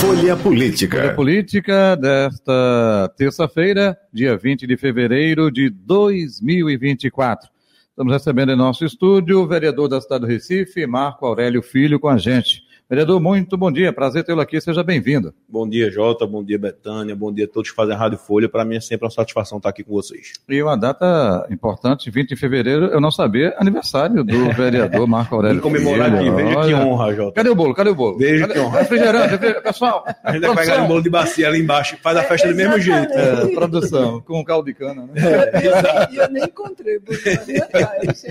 Folha Política. Folha Política desta terça-feira, dia 20 de fevereiro de 2024. Estamos recebendo em nosso estúdio o vereador da cidade do Recife, Marco Aurélio Filho, com a gente. Vereador, muito bom dia, prazer tê-lo aqui, seja bem-vindo. Bom dia, Jota, bom dia, Betânia, bom dia a todos que fazem a Rádio Folha. Para mim é sempre uma satisfação estar aqui com vocês. E uma data importante, 20 de fevereiro, eu não sabia, aniversário do vereador Marco Aurélio. comemorar aqui, veja que honra, Jota. Cadê o bolo? Cadê o bolo? Veja Cadê? que honra. Refrigerante, pessoal. A gente vai pegar o bolo de bacia ali embaixo, faz a festa do mesmo jeito. É, produção, com caldo de cana, né? É, eu, eu nem encontrei o bolo ali atrás.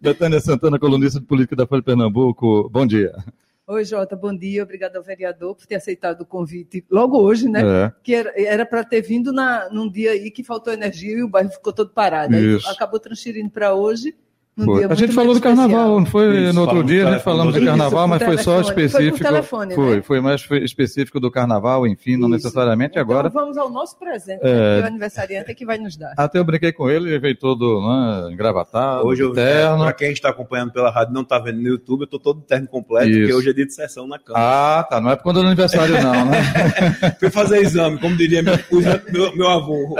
Betânia Santana, colunista de política da Folha de Pernambuco, bom dia. Oi, Jota, bom dia. Obrigada ao vereador por ter aceitado o convite logo hoje, né? É. Que era para ter vindo na, num dia aí que faltou energia e o bairro ficou todo parado. Acabou transferindo para hoje. Foi. A gente falou do carnaval, não foi Isso, no outro dia, a gente falamos de carnaval, Isso, mas foi só telefone. Foi específico. telefone, né? foi, foi mais foi específico do carnaval, enfim, não Isso. necessariamente Então, agora. vamos ao nosso presente, É. né? que o aniversariante é que vai nos dar. Até eu brinquei com ele, ele veio todo né, engravatado, Hoje eu terno. para quem está acompanhando pela rádio e não está vendo no YouTube, eu estou todo terno completo, Isso. porque hoje é dia de sessão na Câmara. Ah, tá, não é por conta do aniversário não, né? Fui fazer exame, como diria meu, meu, meu avô.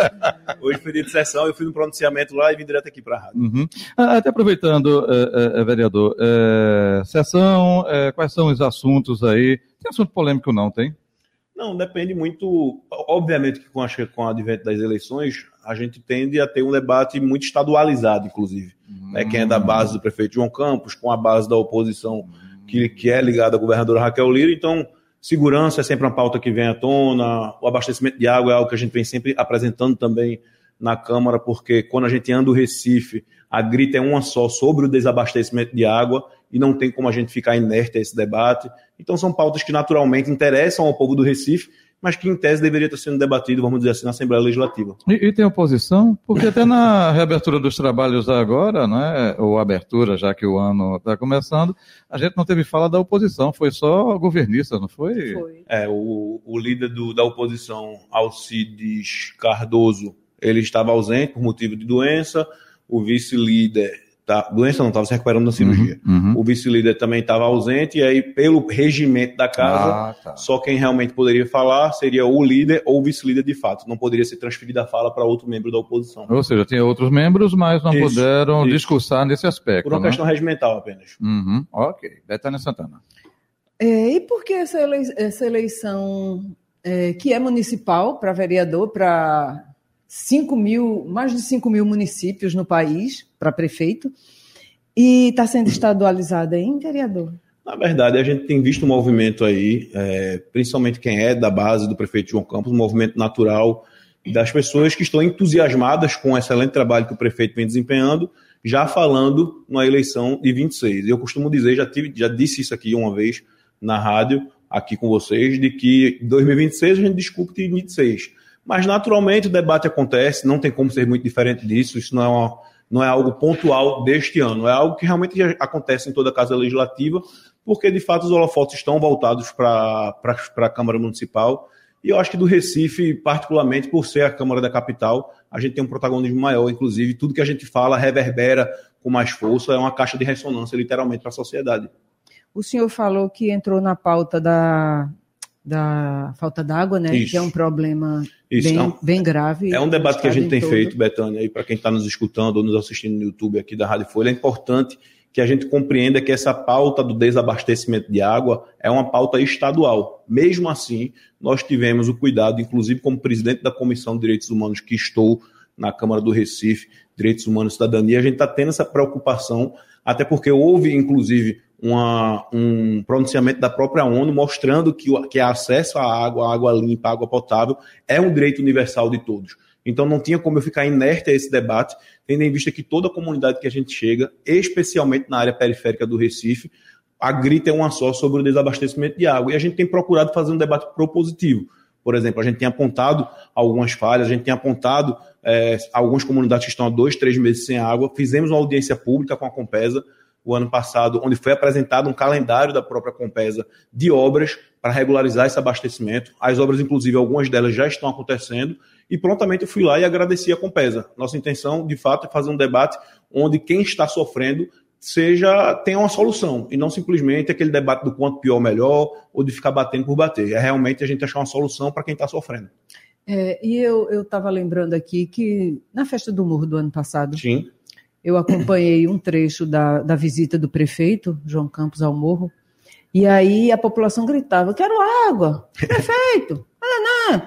Hoje foi dia de sessão, eu fui no pronunciamento lá e vim direto aqui para a rádio. Uhum. Ah, Até aproveitando, eh, eh, vereador, eh, sessão, eh, quais são os assuntos aí? Tem assunto polêmico não, tem? Não, depende muito. Obviamente que com, a, com o advento das eleições, a gente tende a ter um debate muito estadualizado, inclusive. Né? Quem é da base do prefeito João Campos, com a base da oposição que, que é ligada à governadora Raquel Lira. Então, segurança é sempre uma pauta que vem à tona, o abastecimento de água é algo que a gente vem sempre apresentando também na Câmara, porque quando a gente anda o Recife, a grita é uma só sobre o desabastecimento de água e não tem como a gente ficar inerte a esse debate. Então, são pautas que naturalmente interessam ao povo do Recife, mas que em tese deveria estar sendo debatido, vamos dizer assim, na Assembleia Legislativa. E, e tem oposição? Porque até na reabertura dos trabalhos agora, né, ou abertura, já que o ano está começando, a gente não teve fala da oposição, foi só governista, não foi? Foi. É, o, o líder do- da oposição, Alcides Cardoso, ele estava ausente por motivo de doença. O vice-líder, tá, doença não, estava se recuperando da cirurgia. Uhum. O vice-líder também estava ausente, e aí, pelo regimento da casa, Ah, tá. só quem realmente poderia falar seria o líder ou o vice-líder de fato. Não poderia ser transferida a fala para outro membro da oposição. Ou seja, tem outros membros, mas não Isso, puderam isso. discursar nesse aspecto. Por uma né? questão regimental apenas. Uhum. Ok. Betânia Santana. É, e por que essa, elei- essa eleição é, que é municipal para vereador, para 5 mil, mais de 5 mil municípios no país, para prefeito, e está sendo estadualizada, hein, vereador? Na verdade, a gente tem visto um movimento aí, é, principalmente quem é da base do prefeito João Campos, um movimento natural das pessoas que estão entusiasmadas com o excelente trabalho que o prefeito vem desempenhando, já falando na eleição de 26. Eu costumo dizer, já, tive, já disse isso aqui uma vez na rádio, aqui com vocês, de que em 2026 a gente discute em 26. Mas naturalmente o debate acontece, não tem como ser muito diferente disso, isso não é, uma, não é algo pontual deste ano, é algo que realmente acontece em toda a Casa Legislativa, porque de fato os holofotes estão voltados para a Câmara Municipal. E eu acho que do Recife, particularmente por ser a Câmara da Capital, a gente tem um protagonismo maior. Inclusive, tudo que a gente fala reverbera com mais força, é uma caixa de ressonância, literalmente, para a sociedade. O senhor falou que entrou na pauta da, da falta d'água, né? Isso. Que é um problema Isso, bem, é bem grave. É um debate que a gente tem em todo. feito, Betânia, e para quem está nos escutando ou nos assistindo no YouTube aqui da Rádio Folha, é importante que a gente compreenda que essa pauta do desabastecimento de água é uma pauta estadual. Mesmo assim, nós tivemos o cuidado, inclusive como presidente da Comissão de Direitos Humanos que estou na Câmara do Recife, Direitos Humanos e Cidadania, a gente está tendo essa preocupação, até porque houve, inclusive, uma- um pronunciamento da própria ONU mostrando que, o, que acesso à água, à água limpa, à água potável, é um direito universal de todos. Então não tinha como eu ficar inerte a esse debate, tendo em vista que toda a comunidade que a gente chega, especialmente na área periférica do Recife, a grita é uma só sobre o desabastecimento de água. E a gente tem procurado fazer um debate propositivo. Por exemplo, a gente tem apontado algumas falhas, a gente tem apontado eh, algumas comunidades que estão há dois, três meses sem água. Fizemos uma audiência pública com a Compesa o ano passado, onde foi apresentado um calendário da própria Compesa de obras para regularizar esse abastecimento. As obras, inclusive, algumas delas já estão acontecendo. E prontamente eu fui lá e agradeci a Compesa. Nossa intenção, de fato, é fazer um debate onde quem está sofrendo seja tenha uma solução e não simplesmente aquele debate do quanto pior melhor ou de ficar batendo por bater. É realmente a gente achar uma solução para quem está sofrendo. É, e eu estava lembrando aqui que na festa do Morro do ano passado, Sim. Eu acompanhei um trecho da, da visita do prefeito, João Campos, ao Morro, e aí a população gritava: Quero água, prefeito, não.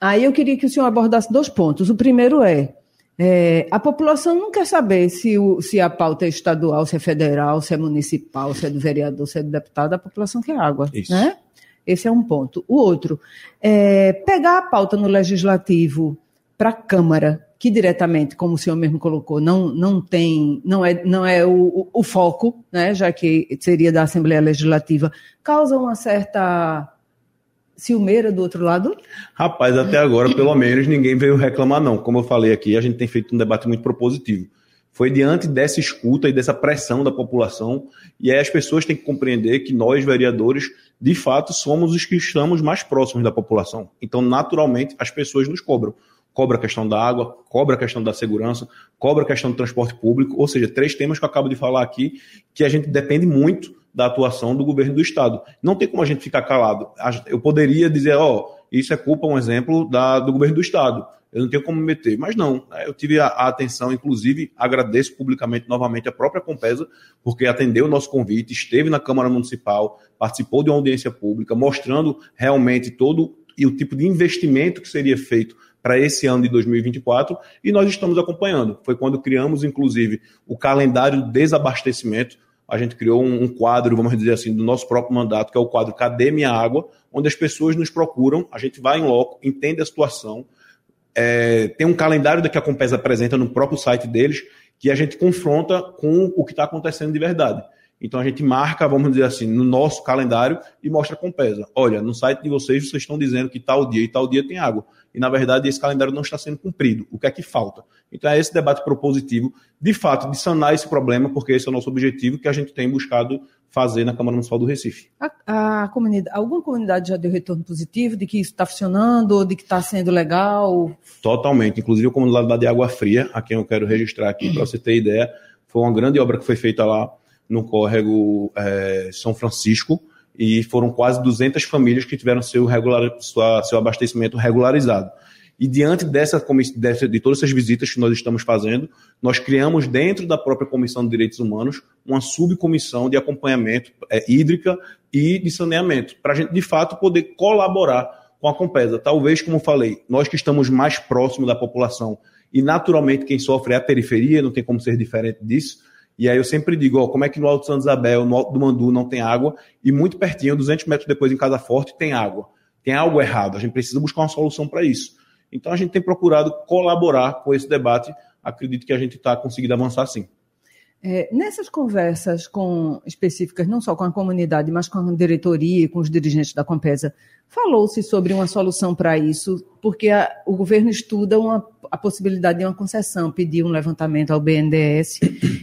Aí eu queria que o senhor abordasse dois pontos. O primeiro é é, a população não quer saber se, o, se a pauta é estadual, se é federal, se é municipal, se é do vereador, se é do deputado, a população quer água. Isso. Né? Esse é um ponto. O outro, é pegar a pauta no legislativo para a Câmara, que diretamente, como o senhor mesmo colocou, não, não tem, não é, não é o, o foco, né, já que seria da Assembleia Legislativa, causa uma certa ciumeira do outro lado? Rapaz, até agora, pelo menos, ninguém veio reclamar, não. Como eu falei aqui, a gente tem feito um debate muito propositivo. Foi diante dessa escuta e dessa pressão da população, e aí as pessoas têm que compreender que nós, vereadores, de fato, somos os que estamos mais próximos da população. Então, naturalmente, as pessoas nos cobram. Cobra a questão da água, cobra a questão da segurança, cobra a questão do transporte público, ou seja, três temas que eu acabo de falar aqui, que a gente depende muito da atuação do governo do Estado. Não tem como a gente ficar calado. Eu poderia dizer, ó, oh, isso é culpa, um exemplo, da, do governo do Estado. Eu não tenho como me meter. Mas não, né? eu tive a, a, atenção, inclusive agradeço publicamente novamente a própria Compesa, porque atendeu o nosso convite, esteve na Câmara Municipal, participou de uma audiência pública, mostrando realmente todo e o tipo de investimento que seria feito para esse ano de 2024 e nós estamos acompanhando. Foi quando criamos, inclusive, o calendário de desabastecimento a gente criou um, um, quadro, vamos dizer assim, do nosso próprio mandato, que é o quadro Cadê Minha Água, onde as pessoas nos procuram, a gente vai em loco, entende a situação, é, tem um calendário que a Compesa apresenta no próprio site deles, que a gente confronta com o que está acontecendo de verdade. Então a gente marca, vamos dizer assim, no nosso calendário e mostra com pesa. Olha, no site de vocês vocês estão dizendo que tal dia e tal dia tem água. E na verdade esse calendário não está sendo cumprido. O que é que falta? Então é esse debate propositivo, de fato, de sanar esse problema, porque esse é o nosso objetivo que a gente tem buscado fazer na Câmara Municipal do Recife. A, a comunidade, alguma comunidade já deu retorno positivo de que isso está funcionando, de que está sendo legal? Totalmente. Inclusive a comunidade de Água Fria, a quem eu quero registrar aqui para você ter ideia, foi uma grande obra que foi feita lá no córrego é, São Francisco e foram quase 200 famílias que tiveram seu, regular, sua, seu abastecimento regularizado. E diante dessa, de todas essas visitas que nós estamos fazendo, nós criamos dentro da própria Comissão de Direitos Humanos uma subcomissão de acompanhamento é, hídrica e de saneamento, para a gente, de fato, poder colaborar com a Compesa. Talvez, como falei, nós que estamos mais próximos da população e, naturalmente, quem sofre é a periferia, não tem como ser diferente disso, e aí eu sempre digo, ó, como é que no Alto Santa Isabel, no Alto do Mandu não tem água e muito pertinho, 200 metros depois em Casa Forte, tem água. Tem algo errado. A gente precisa buscar uma solução para isso. Então a gente tem procurado colaborar com esse debate. Acredito que a gente está conseguindo avançar sim. É, nessas conversas com específicas, não só com a comunidade, mas com a diretoria e com os dirigentes da Compesa, falou-se sobre uma solução para isso, porque a, o governo estuda uma, a possibilidade de uma concessão, pedir um levantamento ao BNDES,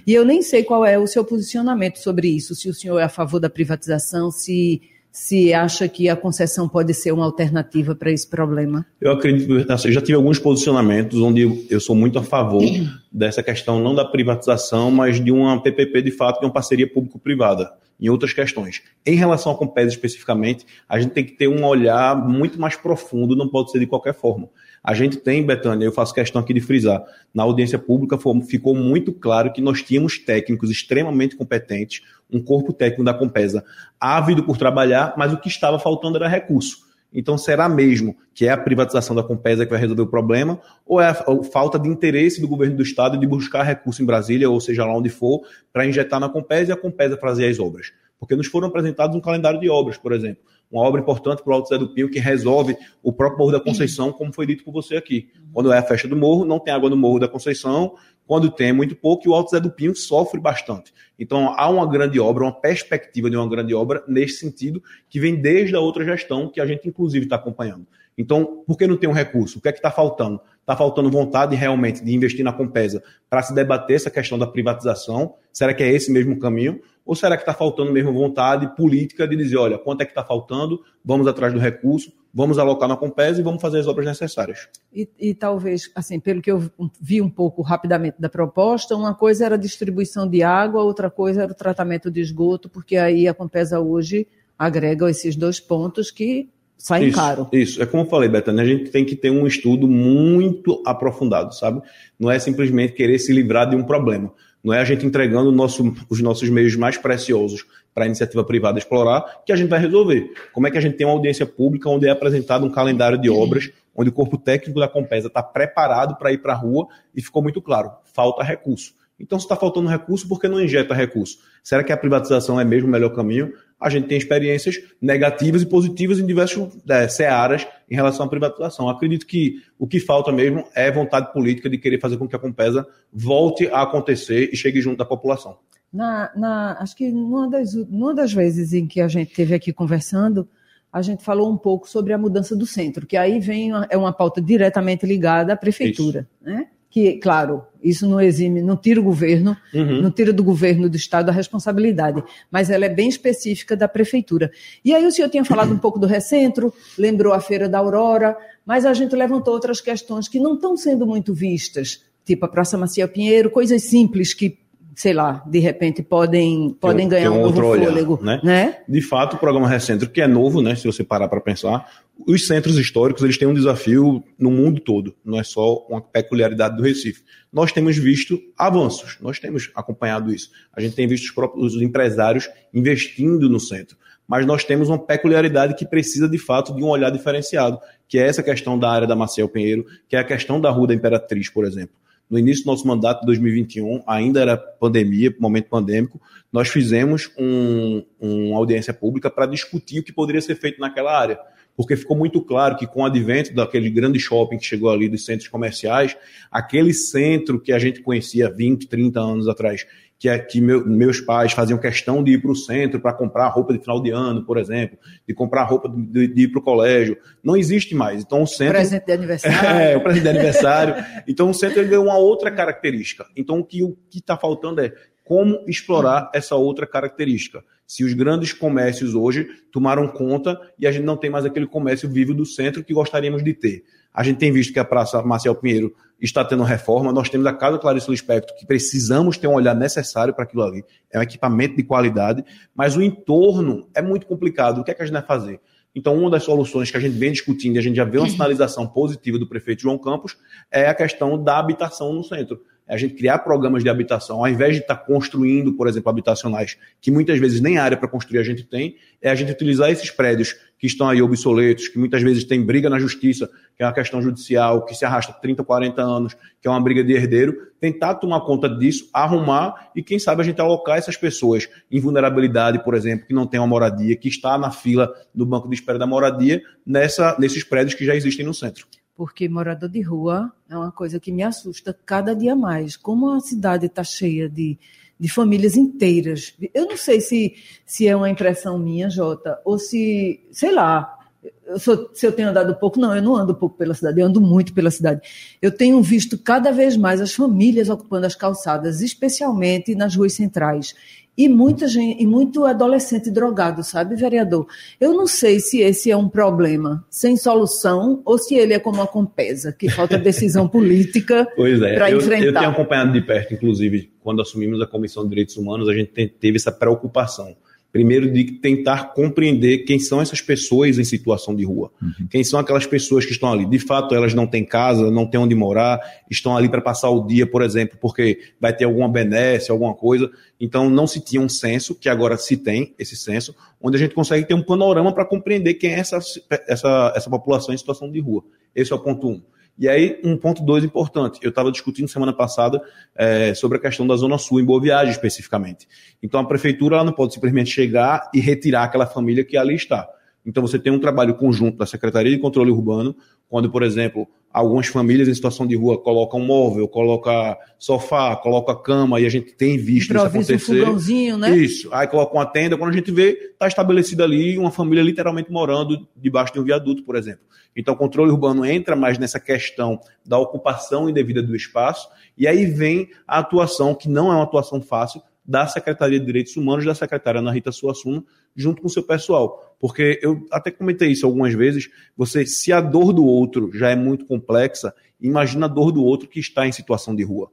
e eu nem sei qual é o seu posicionamento sobre isso, se o senhor é a favor da privatização, se se acha que a concessão pode ser uma alternativa para esse problema? Eu acredito, assim, eu já tive alguns posicionamentos onde eu sou muito a favor dessa questão, não da privatização, mas de uma PPP de fato, de uma parceria público-privada, em outras questões. Em relação à Compesa especificamente, a gente tem que ter um olhar muito mais profundo, não pode ser de qualquer forma. A gente tem, Betânia, eu faço questão aqui de frisar, na audiência pública ficou muito claro que nós tínhamos técnicos extremamente competentes, um corpo técnico da Compesa ávido por trabalhar, mas o que estava faltando era recurso. Então, será mesmo que é a privatização da Compesa que vai resolver o problema, ou é a falta de interesse do governo do Estado de buscar recurso em Brasília, ou seja lá onde for, para injetar na Compesa e a Compesa fazer as obras? Porque nos foram apresentados um calendário de obras, por exemplo uma obra importante para o Alto Zé do Pinho que resolve o próprio Morro da Conceição, como foi dito por você aqui. Quando é a festa do morro, não tem água no Morro da Conceição, quando tem é muito pouco, e o Alto Zé do Pinho sofre bastante. Então há uma grande obra, uma perspectiva de uma grande obra nesse sentido, que vem desde a outra gestão, que a gente inclusive está acompanhando. Então, por que não tem um recurso? O que é que está faltando? Está faltando vontade realmente de investir na Compesa para se debater essa questão da privatização? Será que é esse mesmo caminho? Ou será que está faltando mesmo vontade política de dizer, olha, quanto é que está faltando, vamos atrás do recurso, vamos alocar na Compesa e vamos fazer as obras necessárias. E, e, talvez, assim, pelo que eu vi um pouco rapidamente da proposta, uma coisa era a distribuição de água, outra coisa era o tratamento de esgoto, porque aí a Compesa hoje agrega esses dois pontos que saem isso, caro. Isso, é como eu falei, Betânia, a gente tem que ter um estudo muito aprofundado, sabe? Não é simplesmente querer se livrar de um problema. Não é a gente entregando nosso, os nossos meios mais preciosos para a iniciativa privada explorar que a gente vai resolver. Como é que a gente tem uma audiência pública onde é apresentado um calendário de obras, onde o corpo técnico da Compesa está preparado para ir para a rua e ficou muito claro, falta recurso. Então, se está faltando recurso, por que não injeta recurso? Será que a privatização é mesmo o melhor caminho? A gente tem experiências negativas e positivas em diversas é, searas em relação à privatização. Acredito que o que falta mesmo é vontade política de querer fazer com que a Compesa volte a acontecer e chegue junto da população. Na, na, acho que numa das, numa das vezes em que a gente esteve aqui conversando, a gente falou um pouco sobre a mudança do centro, que aí vem uma, é uma pauta diretamente ligada à prefeitura, Isso. né? que, claro, isso não exime, não tira o governo, uhum. não tira do governo do estado a responsabilidade, mas ela é bem específica da prefeitura. E aí o senhor tinha falado um pouco do recentro, lembrou a Feira da Aurora, mas a gente levantou outras questões que não estão sendo muito vistas, tipo a Praça Maciel Pinheiro, coisas simples que sei lá, de repente podem, podem ganhar um, um novo olhar, fôlego. Né? né? De fato, o programa Recentro, que é novo, né, se você parar para pensar, os centros históricos eles têm um desafio no mundo todo, não é só uma peculiaridade do Recife. Nós temos visto avanços, nós temos acompanhado isso. A gente tem visto os próprios empresários investindo no centro. Mas nós temos uma peculiaridade que precisa, de fato, de um olhar diferenciado, que é essa questão da área da Maciel Pinheiro, que é a questão da Rua da Imperatriz, por exemplo no início do nosso mandato de 2021, ainda era pandemia, momento pandêmico, nós fizemos um, uma audiência pública para discutir o que poderia ser feito naquela área. Porque ficou muito claro que com o advento daquele grande shopping que chegou ali dos centros comerciais, aquele centro que a gente conhecia 20, 30 anos atrás, que, é, que meu, meus pais faziam questão de ir para o centro para comprar roupa de final de ano, por exemplo, de comprar roupa de, de ir para o colégio. Não existe mais. Então o centro. Presente de aniversário. É, o presente de aniversário. então o centro ganhou uma outra característica. Então o que o está faltando é como explorar essa outra característica. Se os grandes comércios hoje tomaram conta e a gente não tem mais aquele comércio vivo do centro que gostaríamos de ter. A gente tem visto que a Praça Marcial Pinheiro está tendo reforma. Nós temos a Casa Clarice Lispector, que precisamos ter um olhar necessário para aquilo ali. É um equipamento de qualidade, mas o entorno é muito complicado. O que é que a gente vai fazer? Então, uma das soluções que a gente vem discutindo e a gente já vê uma sinalização positiva do prefeito João Campos é a questão da habitação no centro é a gente criar programas de habitação, ao invés de estar construindo, por exemplo, habitacionais, que muitas vezes nem área para construir a gente tem, é a gente utilizar esses prédios que estão aí obsoletos, que muitas vezes tem briga na justiça, que é uma questão judicial, que se arrasta 30, 40 anos, que é uma briga de herdeiro, tentar tomar conta disso, arrumar e, quem sabe, a gente alocar essas pessoas em vulnerabilidade, por exemplo, que não tem uma moradia, que está na fila do banco de espera da moradia, nessa, nesses prédios que já existem no centro porque morador de rua é uma coisa que me assusta cada dia mais. Como a cidade está cheia de, de famílias inteiras. Eu não sei se, se é uma impressão minha, Jota, ou se, sei lá, eu sou, se eu tenho andado pouco, não, eu não ando pouco pela cidade, eu ando muito pela cidade. Eu tenho visto cada vez mais as famílias ocupando as calçadas, especialmente nas ruas centrais e muita gente, e muito adolescente drogado, sabe, vereador? Eu não sei se esse é um problema sem solução ou se ele é como a Compesa, que falta decisão política é, para enfrentar. Eu tenho acompanhado de perto, inclusive, quando assumimos a Comissão de Direitos Humanos, a gente teve essa preocupação Primeiro, de tentar compreender quem são essas pessoas em situação de rua. Uhum. Quem são aquelas pessoas que estão ali. De fato, elas não têm casa, não têm onde morar, estão ali para passar o dia, por exemplo, porque vai ter alguma benesse, alguma coisa. Então, não se tinha um censo, que agora se tem esse censo, onde a gente consegue ter um panorama para compreender quem é essa, essa, essa população em situação de rua. Esse é o ponto um. E aí, um ponto dois importante. Eu estava discutindo semana passada é, sobre a questão da Zona Sul, em Boa Viagem especificamente. Então, a prefeitura ela não pode simplesmente chegar e retirar aquela família que ali está. Então, você tem um trabalho conjunto da Secretaria de Controle Urbano, quando, por exemplo, algumas famílias em situação de rua colocam móvel, coloca sofá, coloca cama, e a gente tem visto Improvisa isso acontecer. Um fogãozinho, né? Isso. Aí coloca uma tenda, quando a gente vê, está estabelecida ali uma família literalmente morando debaixo de um viaduto, por exemplo. Então, o controle urbano entra mais nessa questão da ocupação indevida do espaço, e aí vem a atuação, que não é uma atuação fácil, da Secretaria de Direitos Humanos, da secretária Ana Rita Suassuna, junto com o seu pessoal. Porque eu até comentei isso algumas vezes. Você, se a dor do outro já é muito complexa, imagina a dor do outro que está em situação de rua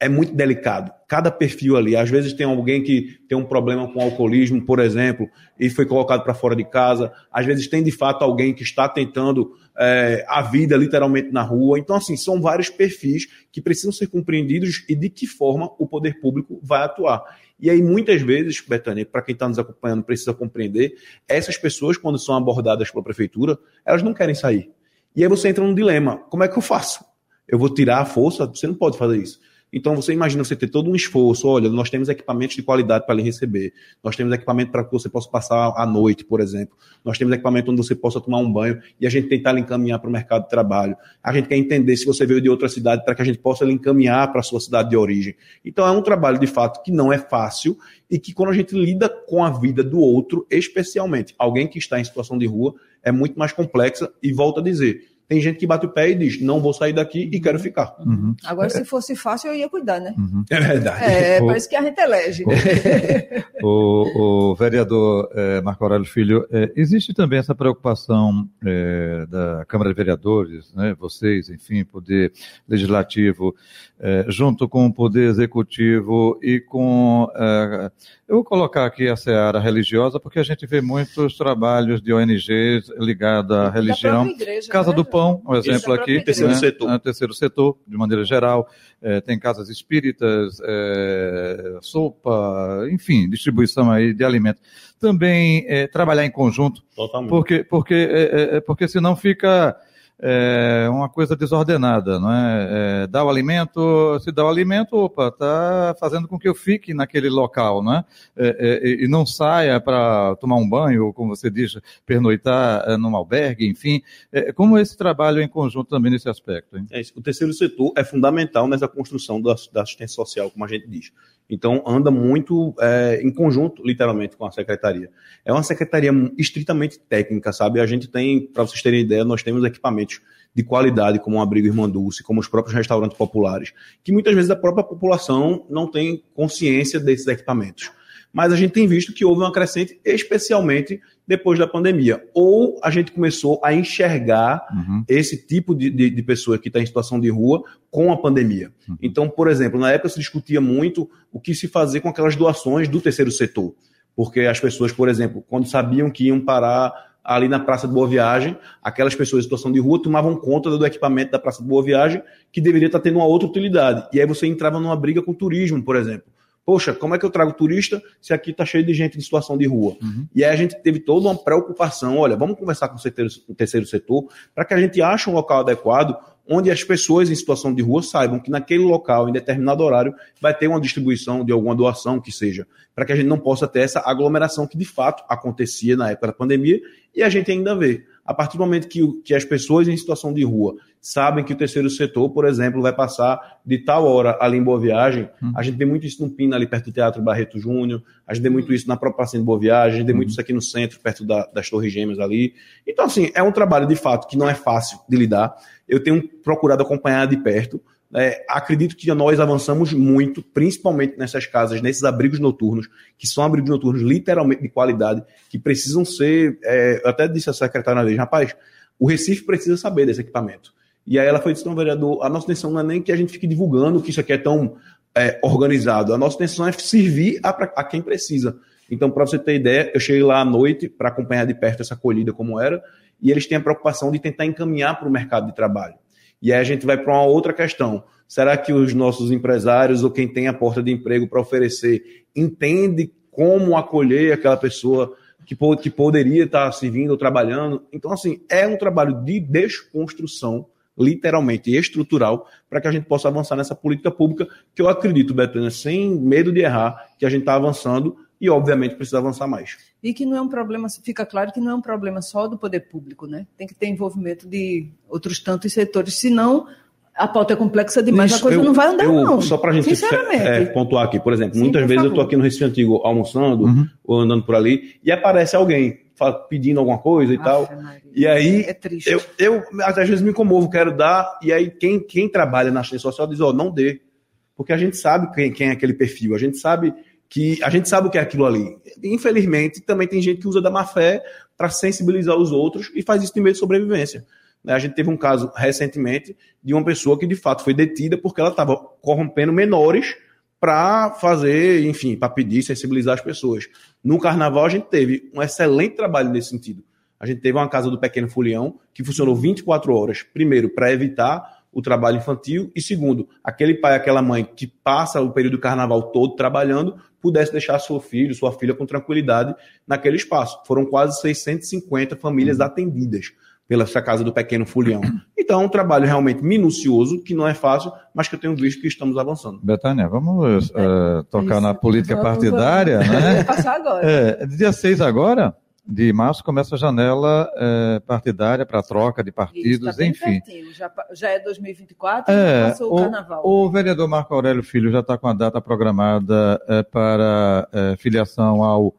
é muito delicado. Cada perfil ali, às vezes tem alguém que tem um problema com alcoolismo, por exemplo, e foi colocado para fora de casa. Às vezes tem de fato alguém que está tentando é, a vida literalmente na rua. Então, assim, são vários perfis que precisam ser compreendidos e de que forma o poder público vai atuar. E aí, muitas vezes, Betânia, para quem está nos acompanhando, precisa compreender, essas pessoas, quando são abordadas pela prefeitura, elas não querem sair. E aí você entra num dilema: como é que eu faço? Eu vou tirar a força? Você não pode fazer isso. Então você imagina você ter todo um esforço, olha, nós temos equipamentos de qualidade para lhe receber, nós temos equipamento para que você possa passar a noite, por exemplo, nós temos equipamento onde você possa tomar um banho e a gente tentar lhe encaminhar para o mercado de trabalho. A gente quer entender se você veio de outra cidade para que a gente possa lhe encaminhar para a sua cidade de origem. Então é um trabalho de fato que não é fácil e que quando a gente lida com a vida do outro, especialmente alguém que está em situação de rua, é muito mais complexa e volto a dizer, tem gente que bate o pé e diz: não vou sair daqui e quero ficar. Uhum. Agora, se fosse fácil, eu ia cuidar, né? Uhum. É verdade. É, é, por isso que a gente elege. O, o, o vereador é, Marco Aurélio Filho, é, existe também essa preocupação é, da Câmara de Vereadores, né, vocês, enfim, Poder Legislativo, é, junto com o Poder Executivo e com. É, eu vou colocar aqui a seara religiosa, porque a gente vê muitos trabalhos de ONGs ligados à religião. Igreja, Casa né? do Pão, um exemplo aqui. Terceiro né? setor. Terceiro setor, de maneira geral. É, tem casas espíritas, é, sopa, enfim, distribuição aí de alimentos. Também é, trabalhar em conjunto. Totalmente. Porque, porque, é, é, porque senão fica é uma coisa desordenada, não é? é? Dá o alimento, se dá o alimento, opa, está fazendo com que eu fique naquele local, não é? é, é e não saia para tomar um banho, como você diz, pernoitar é, num albergue, enfim. É, como esse trabalho em conjunto também nesse aspecto? Hein? O terceiro setor é fundamental nessa construção da, da assistência social, como a gente diz. Então, anda muito é, em conjunto, literalmente, com a secretaria. É uma secretaria estritamente técnica, sabe? A gente tem, para vocês terem ideia, nós temos equipamentos de qualidade, como o Abrigo Irmã Dulce, como os próprios restaurantes populares, que muitas vezes a própria população não tem consciência desses equipamentos mas a gente tem visto que houve uma crescente, especialmente depois da pandemia. Ou a gente começou a enxergar uhum. esse tipo de, de, de, pessoa que está em situação de rua com a pandemia. Uhum. Então, por exemplo, na época se discutia muito o que se fazer com aquelas doações do terceiro setor. Porque as pessoas, por exemplo, quando sabiam que iam parar ali na Praça de Boa Viagem, aquelas pessoas em situação de rua tomavam conta do equipamento da Praça de Boa Viagem, que deveria estar tendo uma outra utilidade. E aí você entrava numa briga com o turismo, por exemplo. Poxa, como é que eu trago turista se aqui está cheio de gente em situação de rua? Uhum. E aí a gente teve toda uma preocupação. Olha, vamos conversar com o terceiro setor para que a gente ache um local adequado onde as pessoas em situação de rua saibam que naquele local, em determinado horário, vai ter uma distribuição de alguma doação que seja, para que a gente não possa ter essa aglomeração que de fato acontecia na época da pandemia e a gente ainda vê. A partir do momento que, que as pessoas em situação de rua sabem que o terceiro setor, por exemplo, vai passar de tal hora ali em Boa Viagem. Hum. A gente vê muito isso no Pina, ali perto do Teatro Barreto Júnior. A gente vê muito isso na própria Praça de Boa Viagem. A gente vê muito hum. isso aqui no centro, perto da, das Torres Gêmeas ali. Então, assim, é um trabalho de fato que não é fácil de lidar. Eu tenho procurado acompanhar de perto. É, acredito que nós avançamos muito, principalmente nessas casas, nesses abrigos noturnos, que são abrigos noturnos literalmente de qualidade, que precisam ser. É, eu até disse à secretária vez, rapaz, o Recife precisa saber desse equipamento. E aí ela foi disse, não, vereador, a nossa intenção não é nem que a gente fique divulgando que isso aqui é tão é, organizado. A nossa intenção é servir a, a quem precisa. Então, para você ter ideia, eu cheguei lá à noite para acompanhar de perto essa acolhida como era, e eles têm a preocupação de tentar encaminhar para o mercado de trabalho. E aí a gente vai para uma outra questão. Será que os nossos empresários ou quem tem a porta de emprego para oferecer entende como acolher aquela pessoa que, que poderia estar servindo ou trabalhando? Então, assim, é um trabalho de desconstrução literalmente estrutural, para que a gente possa avançar nessa política pública, que eu acredito, Betânia, sem medo de errar, que a gente está avançando e, obviamente, precisa avançar mais. E que não é um problema, fica claro que não é um problema só do poder público, né? Tem que ter envolvimento de outros tantos setores, senão a pauta é complexa demais, Isso, a coisa eu, não vai andar, eu, não. Só para a gente é, pontuar aqui, por exemplo, Sim, muitas por vezes favor. eu estou aqui no Recife Antigo almoçando uhum. ou andando por ali e aparece alguém pedindo alguma coisa e Aff, tal. Maria. E aí, é eu, eu às vezes me comovo, quero dar, e aí quem, quem trabalha na assistência social diz, ó, oh, não dê. Porque a gente sabe quem, quem é aquele perfil, a gente sabe que a gente sabe o que é aquilo ali. Infelizmente, também tem gente que usa da má fé para sensibilizar os outros e faz isso de meio de sobrevivência. Né? A gente teve um caso recentemente de uma pessoa que de fato foi detida porque ela estava corrompendo menores para fazer, enfim, para pedir, sensibilizar as pessoas. No carnaval a gente teve um excelente trabalho nesse sentido. A gente teve uma casa do Pequeno Fulião que funcionou 24 horas, primeiro, para evitar o trabalho infantil e segundo, aquele pai, aquela mãe que passa o período do carnaval todo trabalhando, pudesse deixar seu filho, sua filha com tranquilidade naquele espaço. Foram quase 650 famílias uhum. atendidas pela essa casa do pequeno Fulião. Então, é um trabalho realmente minucioso, que não é fácil, mas que eu tenho visto que estamos avançando. Betânia, vamos uh, tocar Isso. na política vamos, partidária, vamos. né? passar agora. É, dia 6 agora de março começa a janela é, partidária para troca de partidos, Isso, tá enfim. Já, já, é 2024, é, passou o, o, carnaval. O vereador Marco Aurélio Filho já está com a data programada é, para é, filiação ao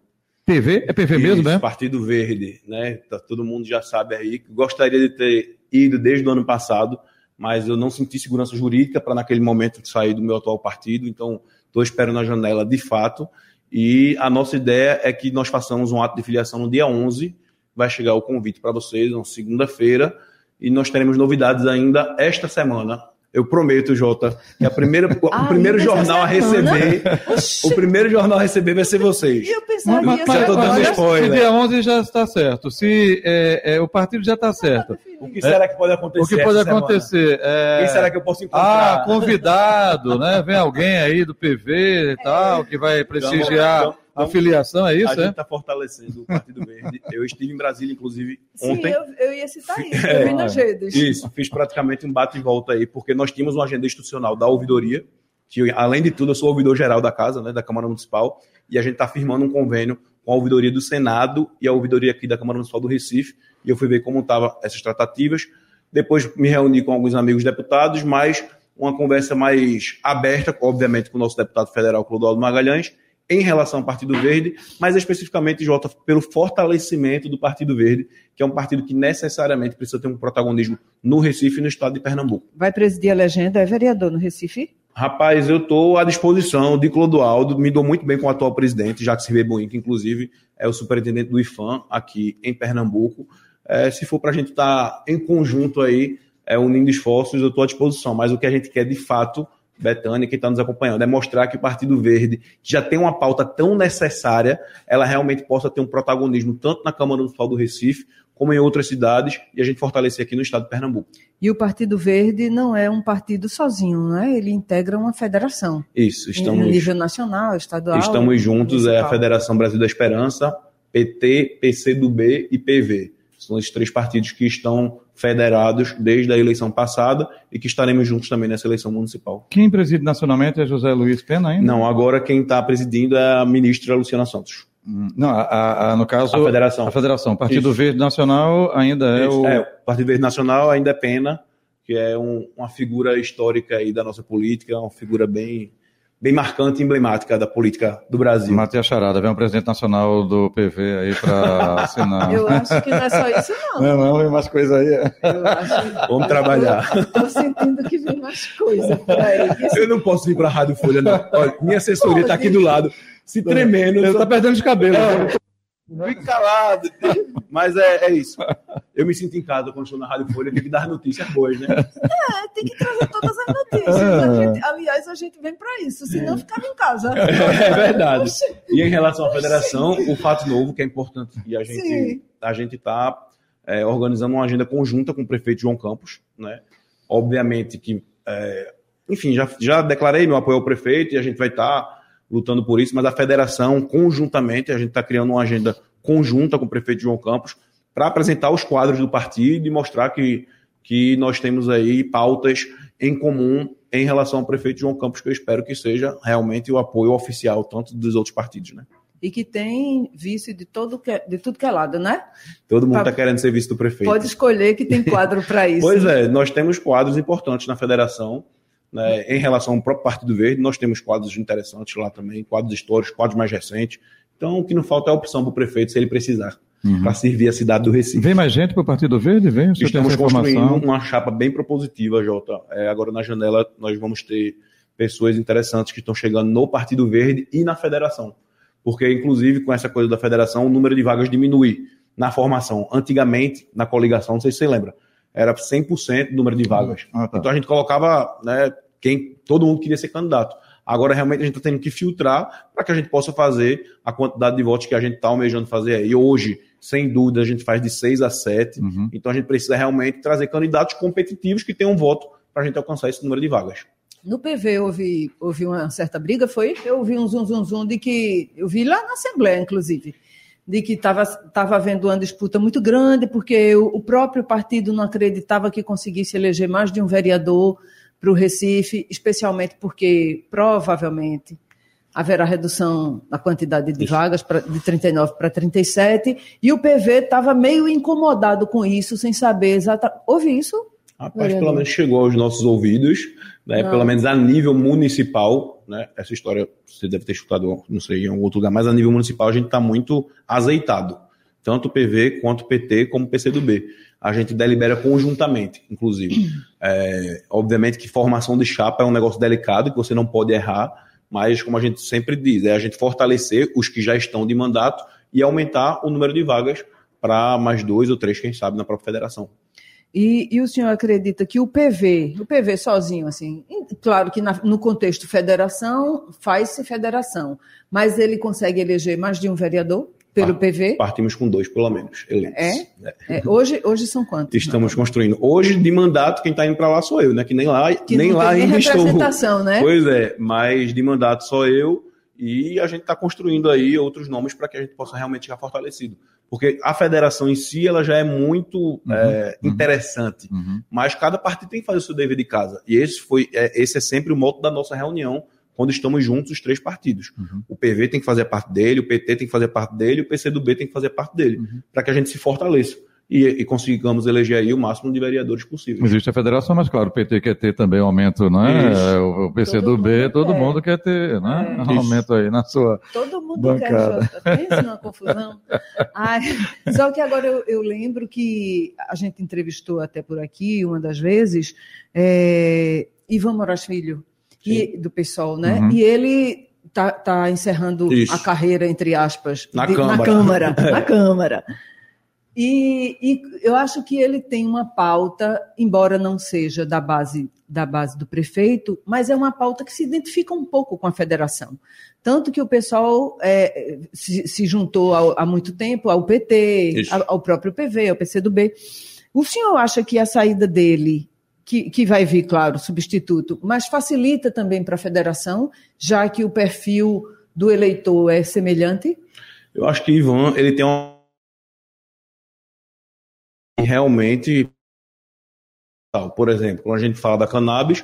PV, é PV Isso, mesmo, né? Partido Verde, né? Tá, todo mundo já sabe aí. Gostaria de ter ido desde o ano passado, mas eu não senti segurança jurídica para naquele momento sair do meu atual partido, então estou esperando a janela de fato. E a nossa ideia é que nós façamos um ato de filiação no dia 11. Vai chegar o convite para vocês, na segunda-feira, e nós teremos novidades ainda esta semana eu prometo, Jota, que a primeira, o primeiro jornal a receber, Oxi. o primeiro jornal a receber vai ser vocês. Eu pensava mas, já estou dando spoiler. Se dia 11 já está certo, se é, é, o partido já está certo. O que será que pode acontecer? O que pode acontecer? É... Quem será que eu posso encontrar? Ah, convidado, né? Vem alguém aí do PV e tal, que vai prestigiar. Então, a filiação, é isso? A é? gente está fortalecendo o Partido Verde. Eu estive em Brasília, inclusive, ontem. Sim, eu, eu ia citar isso, é, eu vi nas redes. Isso, fiz praticamente um bate e volta aí, porque nós tínhamos uma agenda institucional da ouvidoria, que além de tudo eu sou ouvidor geral da casa, né, da Câmara Municipal, e a gente está firmando um convênio com a ouvidoria do Senado e a ouvidoria aqui da Câmara Municipal do Recife, e eu fui ver como estavam essas tratativas. Depois me reuni com alguns amigos deputados, mas uma conversa mais aberta, obviamente, com o nosso deputado federal, Clodoaldo Magalhães, em relação ao Partido Verde, mas especificamente, Jota, pelo fortalecimento do Partido Verde, que é um partido que necessariamente precisa ter um protagonismo no Recife e no estado de Pernambuco. Vai presidir a legenda, é vereador no Recife? Rapaz, eu estou à disposição de Clodoaldo, me dou muito bem com o atual presidente, Jacques Ribeiro que inclusive é o superintendente do IFAM aqui em Pernambuco. É, se for para a gente estar tá em conjunto aí, é, unindo esforços, eu estou à disposição, mas o que a gente quer de fato Betânia, quem está nos acompanhando, é mostrar que o Partido Verde, que já tem uma pauta tão necessária, ela realmente possa ter um protagonismo tanto na Câmara Municipal do Recife, como em outras cidades, e a gente fortalecer aqui no estado de Pernambuco. E o Partido Verde não é um partido sozinho, né? Ele integra uma federação. Isso, estamos. No nível nacional, estadual. Estamos juntos, municipal. é a Federação Brasil da Esperança, PT, PCdoB e PV. São esses três partidos que estão federados desde a eleição passada e que estaremos juntos também nessa eleição municipal. Quem preside nacionalmente é José Luiz Pena ainda? Não, agora quem está presidindo é a ministra Luciana Santos. Hum, não, a, a, no caso. A federação. A federação. Partido Isso. Verde Nacional ainda é Isso. o. É, o Partido Verde Nacional ainda é Pena, que é um, uma figura histórica aí da nossa política, uma figura bem bem marcante e emblemática da política do Brasil. Matias Charada, vem um presidente nacional do PV aí para assinar. Eu acho que não é só isso, não. Não, não, vem mais coisa aí. Acho... Vamos trabalhar. Estou sentindo que vem mais coisa por aí. Eu não posso vir para a Rádio Folha, não. Olha, minha assessoria está aqui do lado, se tremendo. Ele está perdendo de cabelo. É. Fique calado. Mas é, é, isso. Eu me sinto em casa quando estou na Rádio Folha, tem que dar notícias boas, né? É, tem que trazer todas as notícias. A gente, aliás, a gente vem para isso, senão ficava em casa. É, é verdade. Oxi. E em relação à federação, Oxi. o fato novo que é importante, e a gente a gente está é, organizando uma agenda conjunta com o prefeito João Campos, né? Obviamente que, é, enfim, já, já declarei meu apoio ao prefeito e a gente vai estar tá lutando por isso, mas a federação, conjuntamente, a gente está criando uma agenda conjunta com o prefeito João Campos para apresentar os quadros do partido e mostrar que, que nós temos aí pautas em comum em relação ao prefeito João Campos, que eu espero que seja realmente o apoio oficial, tanto dos outros partidos, né? E que tem vice de, todo que, de tudo que é lado, né? Todo mundo está querendo ser vice do prefeito. Pode escolher que tem quadro para isso. pois é, nós temos quadros importantes na federação. Né, em relação ao próprio Partido Verde, nós temos quadros interessantes lá também, quadros históricos, quadros mais recentes. Então, o que não falta é a opção para o prefeito, se ele precisar, uhum. para servir a cidade do Recife. Vem mais gente para o Partido Verde? Vem? Estamos construindo uma chapa bem propositiva, Jota. É, agora, na janela, nós vamos ter pessoas interessantes que estão chegando no Partido Verde e na federação. Porque, inclusive, com essa coisa da federação, o número de vagas diminui. na formação. Antigamente, na coligação, não sei se você lembra, era 100% do número de vagas. Ah, tá. Então a gente colocava né, quem todo mundo queria ser candidato. Agora, realmente, a gente está tendo que filtrar para que a gente possa fazer a quantidade de votos que a gente está almejando fazer aí. Hoje, sem dúvida, a gente faz de 6 a 7. Uhum. Então, a gente precisa realmente trazer candidatos competitivos que tenham voto para a gente alcançar esse número de vagas. No PV houve, houve uma certa briga, foi? Eu ouvi um zum, zum, zum de que. Eu vi lá na Assembleia, inclusive, de que estava havendo uma disputa muito grande, porque o, o, próprio partido não acreditava que conseguisse eleger mais de um vereador para o Recife, especialmente porque provavelmente haverá redução na quantidade de vagas pra, de 39 para 37, e o PV estava meio incomodado com isso, sem saber exatamente. Houve isso? Rapaz, pelo menos chegou aos nossos ouvidos, né? pelo menos a nível municipal, né? essa história você deve ter escutado, não sei, em algum outro lugar, mas a nível municipal a gente está muito azeitado, tanto o PV quanto o PT como o PCdoB. A gente delibera conjuntamente, inclusive. É, obviamente que formação de chapa é um negócio delicado, que você não pode errar, mas como a gente sempre diz, é a gente fortalecer os que já estão de mandato e aumentar o número de vagas para mais dois ou três, quem sabe, na própria federação. E, e, o senhor acredita que o PV, o PV sozinho, assim, claro que na, no contexto federação, faz-se federação, mas ele consegue eleger mais de um vereador pelo PV? Partimos com dois, pelo menos, eleitos. É? é? é. Hoje, hoje são quantos? Estamos não? construindo. Hoje, de mandato, quem está indo para lá sou eu, né? Que nem lá, que nem lá ainda estou. Né? Pois é, mas de mandato só eu e a gente está construindo aí outros nomes para que a gente possa realmente ficar fortalecido porque a federação em si ela já é muito uhum, é, uhum, interessante, uhum. mas cada partido tem que fazer o seu dever de casa. E esse foi, é, esse é sempre o moto da nossa reunião quando estamos juntos os três partidos. Uhum. O PV tem que fazer parte dele, o PT tem que fazer parte dele, o PCdoB tem que fazer parte dele, uhum. para que a gente se fortaleça e, e, consigamos eleger aí o máximo de vereadores possível. Existe a federação, mas claro, o PT quer ter também aumento, né? O, o PC todo do B, todo quer. mundo quer ter, né? É. Aumento aí na sua Todo mundo bancada. quer, Pensa numa confusão. Ai, só que agora eu, eu, lembro que a gente entrevistou até por aqui, uma das vezes, é, Ivan Moraes Filho, e, do PSOL, né? Uhum. E ele tá, tá encerrando Isso. a carreira, entre aspas, na de, Câmara. Na Câmara. na Câmara. E, e, eu acho que ele tem uma pauta, embora não seja da base da base do prefeito, mas é uma pauta que se identifica um pouco com a federação. Tanto que o pessoal é, se, se, juntou ao, há muito tempo ao PT, ao, ao próprio PV, ao PCdoB. O senhor acha que a saída dele, que, que vai vir, claro, substituto, mas facilita também para a federação, já que o perfil do eleitor é semelhante? Eu acho que Ivan ele tem uma realmente, por exemplo, quando a gente fala da cannabis,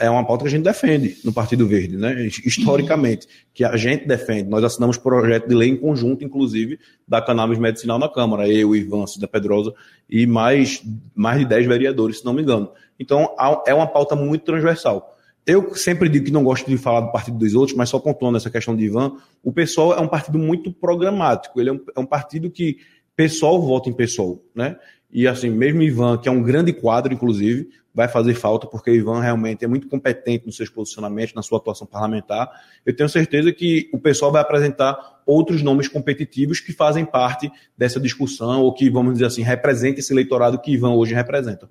é uma pauta que a gente defende no Partido Verde, né? historicamente, que a gente defende. Nós assinamos projeto de lei em conjunto, inclusive, da cannabis medicinal na Câmara, eu, Ivan, Cida Pedrosa e mais, mais de 10 vereadores, se não me engano. Então, é uma pauta muito transversal. Eu sempre digo que não gosto de falar do partido dos outros, mas só pontuando essa questão de Ivan, o PSOL é um partido muito programático, ele é um, é um partido que pessoal vota em pessoal, né? E assim, mesmo Ivan, que é um grande quadro, inclusive, vai fazer falta, porque Ivan realmente é muito competente nos seus posicionamentos, na sua atuação parlamentar. Eu tenho certeza que o pessoal vai apresentar outros nomes competitivos que fazem parte dessa discussão, ou que, vamos dizer assim, representem esse eleitorado que Ivan hoje representa.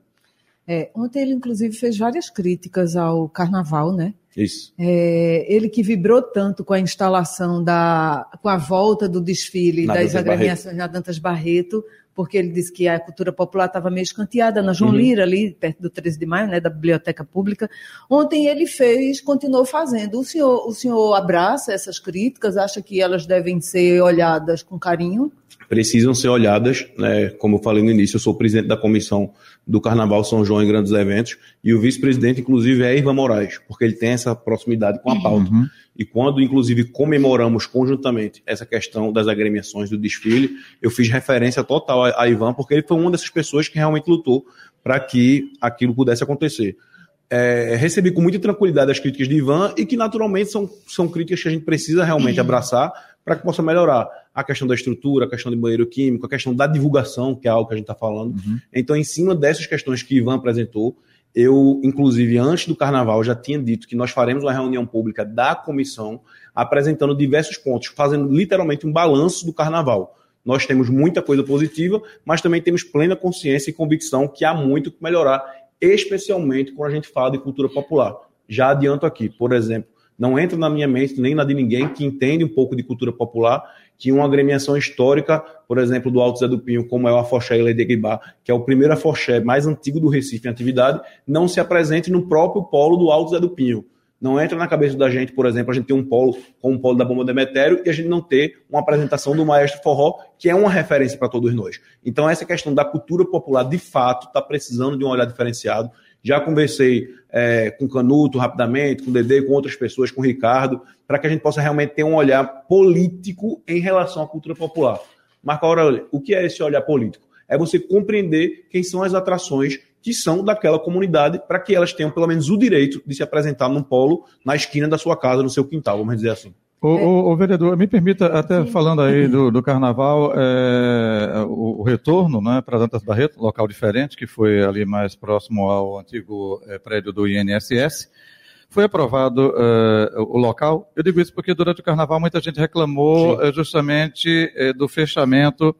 É, ontem ele, inclusive, fez várias críticas ao carnaval, né? Isso. É, ele que vibrou tanto com a instalação da. com a volta do desfile na das agremiações na Dantas Barreto, porque ele disse que a cultura popular estava meio escanteada na João uhum. Lira, ali perto do 13 de maio, né, da Biblioteca Pública. Ontem ele fez, continuou fazendo. O senhor, o senhor abraça essas críticas, acha que elas devem ser olhadas com carinho? Precisam ser olhadas, né? como eu falei no início, eu sou presidente da comissão do Carnaval São João em grandes eventos, e o vice-presidente, inclusive, é Ivan Moraes, porque ele tem essa proximidade com a pauta. Uhum. E quando, inclusive, comemoramos conjuntamente essa questão das agremiações do desfile, eu fiz referência total a, a Ivan, porque ele foi uma dessas pessoas que realmente lutou para que aquilo pudesse acontecer. É, recebi com muita tranquilidade as críticas de Ivan e que, naturalmente, são, são críticas que a gente precisa realmente uhum. abraçar para que possa melhorar a questão da estrutura, a questão do banheiro químico, a questão da divulgação, que é algo que a gente está falando. Uhum. Então, em cima dessas questões que Ivan apresentou, eu, inclusive, antes do carnaval, já tinha dito que nós faremos uma reunião pública da comissão apresentando diversos pontos, fazendo literalmente um balanço do carnaval. Nós temos muita coisa positiva, mas também temos plena consciência e convicção que há muito que melhorar, especialmente quando a gente fala de cultura popular. Já adianto aqui, por exemplo, não entra na minha mente nem na de ninguém que entende um pouco de cultura popular que uma agremiação histórica, por exemplo, do Alto Zé do Pinho, como é o Afoxé e Lady Guibá, que é o primeiro Afoxé mais antigo do Recife em atividade, não se apresente no próprio polo do Alto Zé do Pinho. Não entra na cabeça da gente, por exemplo, a gente tem um polo como o polo da Bomba Demetério e a gente não ter uma apresentação do Maestro Forró, que é uma referência para todos nós. Então, essa questão da cultura popular, de fato, está precisando de um olhar diferenciado. Já conversei é, com Canuto rapidamente, com Dedê, com outras pessoas, com Ricardo, para que a gente possa realmente ter um olhar político em relação à cultura popular. Marco Aurélio, o que é esse olhar político? É você compreender quem são as atrações que são daquela comunidade, para que elas tenham pelo menos o direito de se apresentar num polo na esquina da sua casa, no seu quintal, vamos dizer assim. O, o, o vereador, me permita, até Sim. falando aí do, do carnaval, é, o, o, retorno né, para Dantas Barreto, local diferente, que foi ali mais próximo ao antigo é, prédio do INSS, foi aprovado uh, o local. Eu digo isso porque durante o carnaval muita gente reclamou uh, justamente uh, do fechamento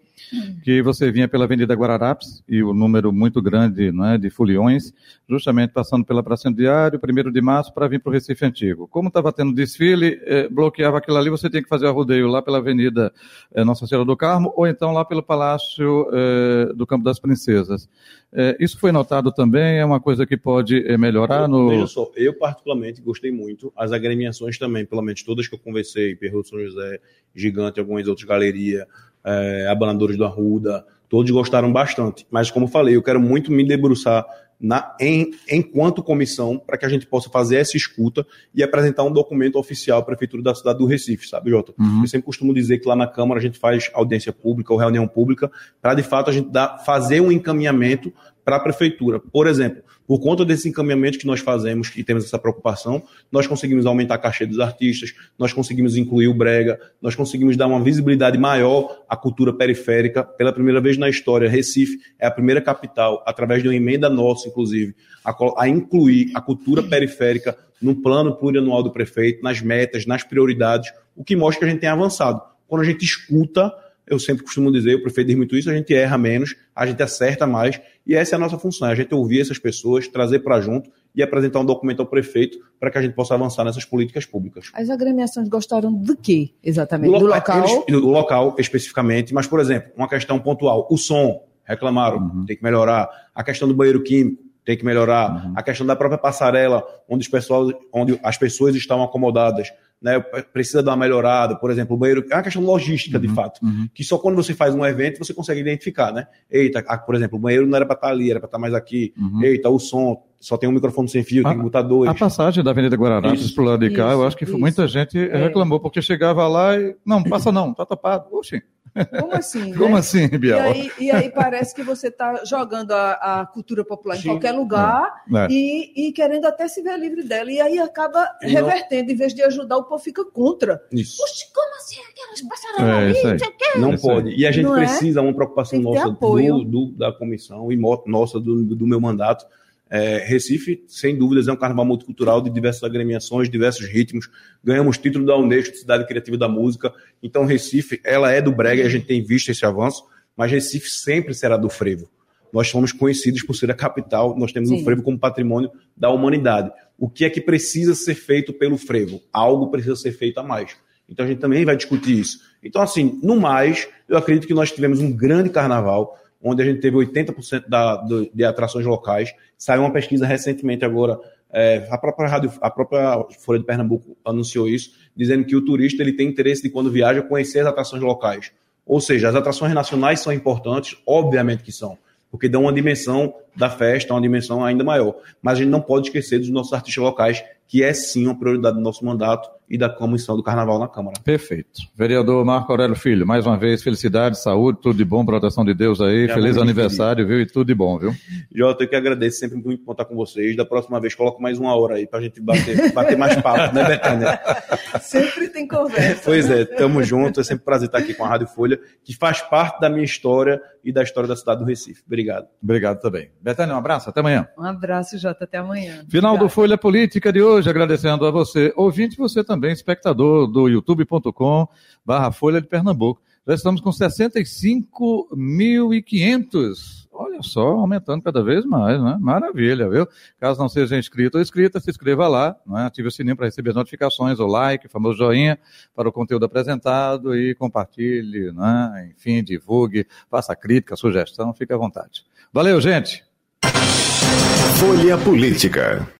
que você vinha pela Avenida Guararapes e o número muito grande não é, de foliões, justamente passando pela Praça Diário, primeiro de março, para vir para o Recife Antigo. Como estava tendo desfile, eh, bloqueava aquilo ali, você tinha que fazer o rodeio lá pela Avenida eh, Nossa Senhora do Carmo ou então lá pelo Palácio eh, do Campo das Princesas. Eh, isso foi notado também, é uma coisa que pode eh, melhorar no... Veja só, eu particularmente gostei muito, as agremiações também, pelo menos todas que eu conversei, Perro São José, Gigante, algumas outras galerias, é, Abanadores do Arruda, todos gostaram bastante. Mas, como falei, eu quero muito me debruçar na, em, enquanto comissão para que a gente possa fazer essa escuta e apresentar um documento oficial à Prefeitura da cidade do Recife, sabe, Jota? Uhum. Eu sempre costumo dizer que lá na Câmara a gente faz audiência pública ou reunião pública para, de fato, a gente dar, fazer um encaminhamento para a Prefeitura. Por exemplo, por conta desse encaminhamento que nós fazemos e temos essa preocupação, nós conseguimos aumentar a caixa dos artistas, nós conseguimos incluir o brega, nós conseguimos dar uma visibilidade maior à cultura periférica. Pela primeira vez na história, Recife é a primeira capital, através de uma emenda nossa, inclusive, a, a incluir a cultura periférica no plano plurianual do prefeito, nas metas, nas prioridades, o que mostra que a gente tem avançado. Quando a gente escuta eu sempre costumo dizer, o prefeito diz muito isso, a gente erra menos, a gente acerta mais, e essa é a nossa função, é a gente ouvir essas pessoas, trazer para junto e apresentar um documento ao prefeito para que a gente possa avançar nessas políticas públicas. As agremiações gostaram do que, exatamente? Do, do local? Eles, do local, especificamente, mas, por exemplo, uma questão pontual, o som, reclamaram, uhum. tem que melhorar, a questão do banheiro químico, tem que melhorar, uhum. a questão da própria passarela, onde, os pessoal, onde as pessoas estão acomodadas, né, precisa dar uma melhorada, por exemplo, o banheiro é uma questão logística, uhum, de fato, uhum. que só quando você faz um evento você consegue identificar, né? Eita, por exemplo, o banheiro não era para estar tá ali, era para estar tá mais aqui. Uhum. Eita, o som, só tem um microfone sem fio, a, tem que botar dois. A passagem da Avenida Guararapes para o lado de cá, isso, eu acho que isso. muita gente é. reclamou, porque chegava lá e, não, passa não, tá tapado. Oxi. Como assim? Como né? assim, Biel? E aí, e aí, parece que você está jogando a, a, cultura popular Sim. em qualquer lugar é. É. E, e, querendo até se ver livre dela. E aí acaba não. revertendo, em vez de ajudar, o povo fica contra. Isso. Oxe, como assim? Aquelas passaram é, ali, não, não pode. E a gente não é? precisa, uma preocupação nossa do, do, da comissão e nossa do, do meu mandato, é, Recife, sem dúvidas, é um carnaval multicultural de diversas agremiações, diversos ritmos. Ganhamos título da Unesco de Cidade Criativa da Música. Então, Recife, ela é do brega e a gente tem visto esse avanço, mas Recife sempre será do frevo. Nós somos conhecidos por ser a capital, nós temos Sim. o frevo como patrimônio da humanidade. O que é que precisa ser feito pelo frevo? Algo precisa ser feito a mais. Então a gente também vai discutir isso. Então, assim, no mais, eu acredito que nós tivemos um grande carnaval onde a gente teve 80% da, do, de atrações locais. Saiu uma pesquisa recentemente agora, é, a, própria rádio, a própria Folha de Pernambuco anunciou isso, dizendo que o turista ele tem interesse de, quando viaja, conhecer as atrações locais. Ou seja, as atrações nacionais são importantes, obviamente que são, porque dão uma dimensão da festa, uma dimensão ainda maior. Mas a gente não pode esquecer dos nossos artistas locais, que é sim uma prioridade do nosso mandato e da comissão do Carnaval na Câmara. Perfeito. Vereador Marco Aurélio Filho, mais uma vez, felicidade, saúde, tudo de bom, proteção de Deus aí, é feliz aniversário, viu? E tudo de bom, viu? Jota, eu que agradeço, sempre muito contar com vocês. Da próxima vez, coloco mais uma hora aí pra gente bater, bater mais papo, né, Betânia? Sempre tem conversa. Pois é, tamo junto, é sempre um prazer estar aqui com a Rádio Folha, que faz parte da minha história e da história da cidade do Recife. Obrigado. Obrigado também. Betânia, um abraço, até amanhã. Um abraço, Jota, até amanhã. Final Obrigado. do Folha Política de hoje, agradecendo a você, ouvinte, você também, espectador do youtube.com barra Folha de Pernambuco. Já estamos com 65.500. Olha só, aumentando cada vez mais, né? Maravilha, viu? Caso não seja inscrito ou inscrita, se inscreva lá, né? ative o sininho para receber notificações, o like, o famoso joinha para o conteúdo apresentado e compartilhe, né? enfim, divulgue, faça crítica, sugestão, fique à vontade. Valeu, gente! Folha Política.